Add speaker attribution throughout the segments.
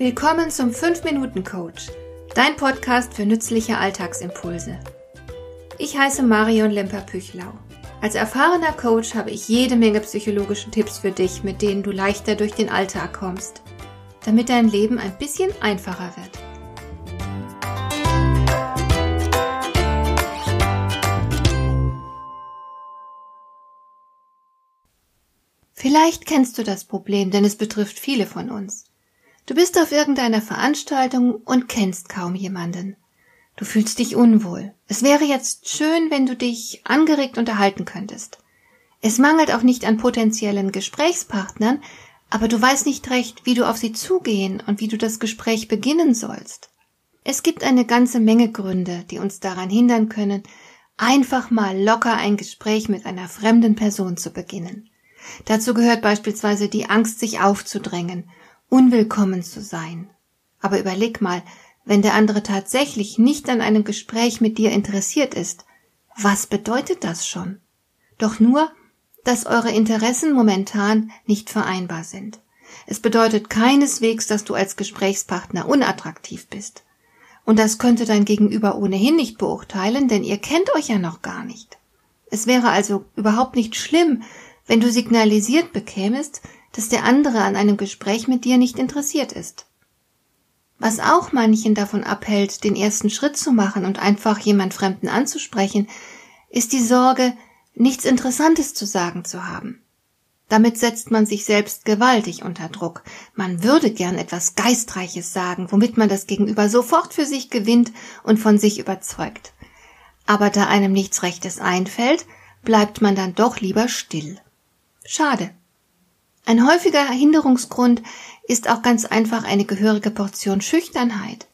Speaker 1: Willkommen zum 5-Minuten-Coach, dein Podcast für nützliche Alltagsimpulse. Ich heiße Marion Lemper-Püchlau. Als erfahrener Coach habe ich jede Menge psychologische Tipps für dich, mit denen du leichter durch den Alltag kommst, damit dein Leben ein bisschen einfacher wird. Vielleicht kennst du das Problem, denn es betrifft viele von uns. Du bist auf irgendeiner Veranstaltung und kennst kaum jemanden. Du fühlst dich unwohl. Es wäre jetzt schön, wenn du dich angeregt unterhalten könntest. Es mangelt auch nicht an potenziellen Gesprächspartnern, aber du weißt nicht recht, wie du auf sie zugehen und wie du das Gespräch beginnen sollst. Es gibt eine ganze Menge Gründe, die uns daran hindern können, einfach mal locker ein Gespräch mit einer fremden Person zu beginnen. Dazu gehört beispielsweise die Angst, sich aufzudrängen unwillkommen zu sein. Aber überleg mal, wenn der andere tatsächlich nicht an einem Gespräch mit dir interessiert ist, was bedeutet das schon? Doch nur, dass eure Interessen momentan nicht vereinbar sind. Es bedeutet keineswegs, dass du als Gesprächspartner unattraktiv bist. Und das könnte dein Gegenüber ohnehin nicht beurteilen, denn ihr kennt euch ja noch gar nicht. Es wäre also überhaupt nicht schlimm, wenn du signalisiert bekämest, dass der andere an einem Gespräch mit dir nicht interessiert ist. Was auch manchen davon abhält, den ersten Schritt zu machen und einfach jemand Fremden anzusprechen, ist die Sorge, nichts Interessantes zu sagen zu haben. Damit setzt man sich selbst gewaltig unter Druck. Man würde gern etwas Geistreiches sagen, womit man das Gegenüber sofort für sich gewinnt und von sich überzeugt. Aber da einem nichts Rechtes einfällt, bleibt man dann doch lieber still. Schade. Ein häufiger Hinderungsgrund ist auch ganz einfach eine gehörige Portion Schüchternheit.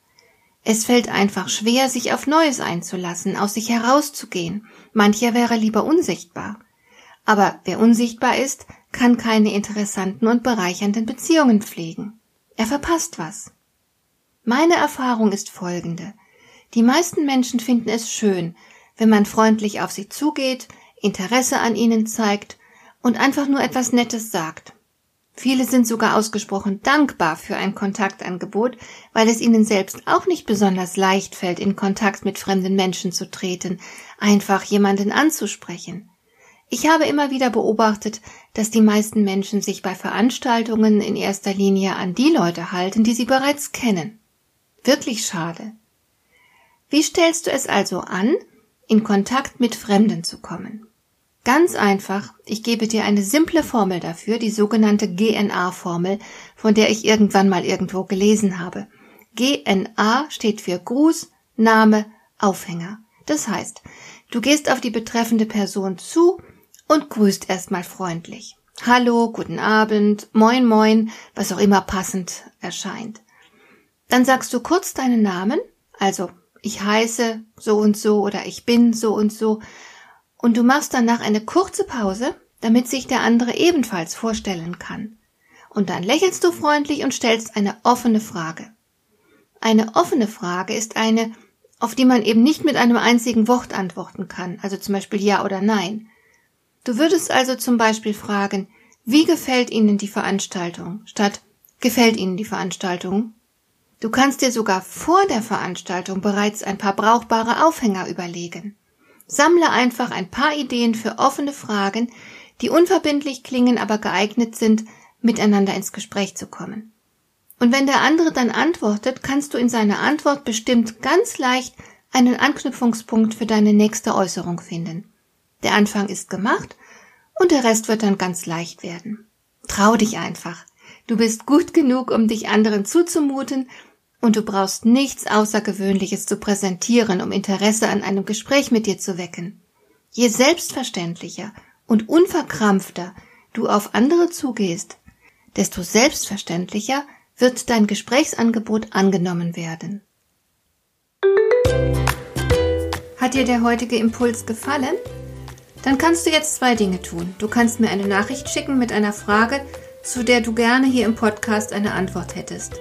Speaker 1: Es fällt einfach schwer, sich auf Neues einzulassen, aus sich herauszugehen. Mancher wäre lieber unsichtbar. Aber wer unsichtbar ist, kann keine interessanten und bereichernden Beziehungen pflegen. Er verpasst was. Meine Erfahrung ist folgende. Die meisten Menschen finden es schön, wenn man freundlich auf sie zugeht, Interesse an ihnen zeigt und einfach nur etwas Nettes sagt. Viele sind sogar ausgesprochen dankbar für ein Kontaktangebot, weil es ihnen selbst auch nicht besonders leicht fällt, in Kontakt mit fremden Menschen zu treten, einfach jemanden anzusprechen. Ich habe immer wieder beobachtet, dass die meisten Menschen sich bei Veranstaltungen in erster Linie an die Leute halten, die sie bereits kennen. Wirklich schade. Wie stellst du es also an, in Kontakt mit Fremden zu kommen? Ganz einfach, ich gebe dir eine simple Formel dafür, die sogenannte GNA-Formel, von der ich irgendwann mal irgendwo gelesen habe. GNA steht für Gruß, Name, Aufhänger. Das heißt, du gehst auf die betreffende Person zu und grüßt erstmal freundlich. Hallo, guten Abend, moin moin, was auch immer passend erscheint. Dann sagst du kurz deinen Namen, also ich heiße so und so oder ich bin so und so und du machst danach eine kurze Pause, damit sich der andere ebenfalls vorstellen kann. Und dann lächelst du freundlich und stellst eine offene Frage. Eine offene Frage ist eine, auf die man eben nicht mit einem einzigen Wort antworten kann, also zum Beispiel Ja oder Nein. Du würdest also zum Beispiel fragen, wie gefällt Ihnen die Veranstaltung, statt gefällt Ihnen die Veranstaltung? Du kannst dir sogar vor der Veranstaltung bereits ein paar brauchbare Aufhänger überlegen. Sammle einfach ein paar Ideen für offene Fragen, die unverbindlich klingen, aber geeignet sind, miteinander ins Gespräch zu kommen. Und wenn der andere dann antwortet, kannst du in seiner Antwort bestimmt ganz leicht einen Anknüpfungspunkt für deine nächste Äußerung finden. Der Anfang ist gemacht und der Rest wird dann ganz leicht werden. Trau dich einfach. Du bist gut genug, um dich anderen zuzumuten und du brauchst nichts Außergewöhnliches zu präsentieren, um Interesse an einem Gespräch mit dir zu wecken. Je selbstverständlicher und unverkrampfter du auf andere zugehst, desto selbstverständlicher wird dein Gesprächsangebot angenommen werden. Hat dir der heutige Impuls gefallen? Dann kannst du jetzt zwei Dinge tun. Du kannst mir eine Nachricht schicken mit einer Frage, zu der du gerne hier im Podcast eine Antwort hättest.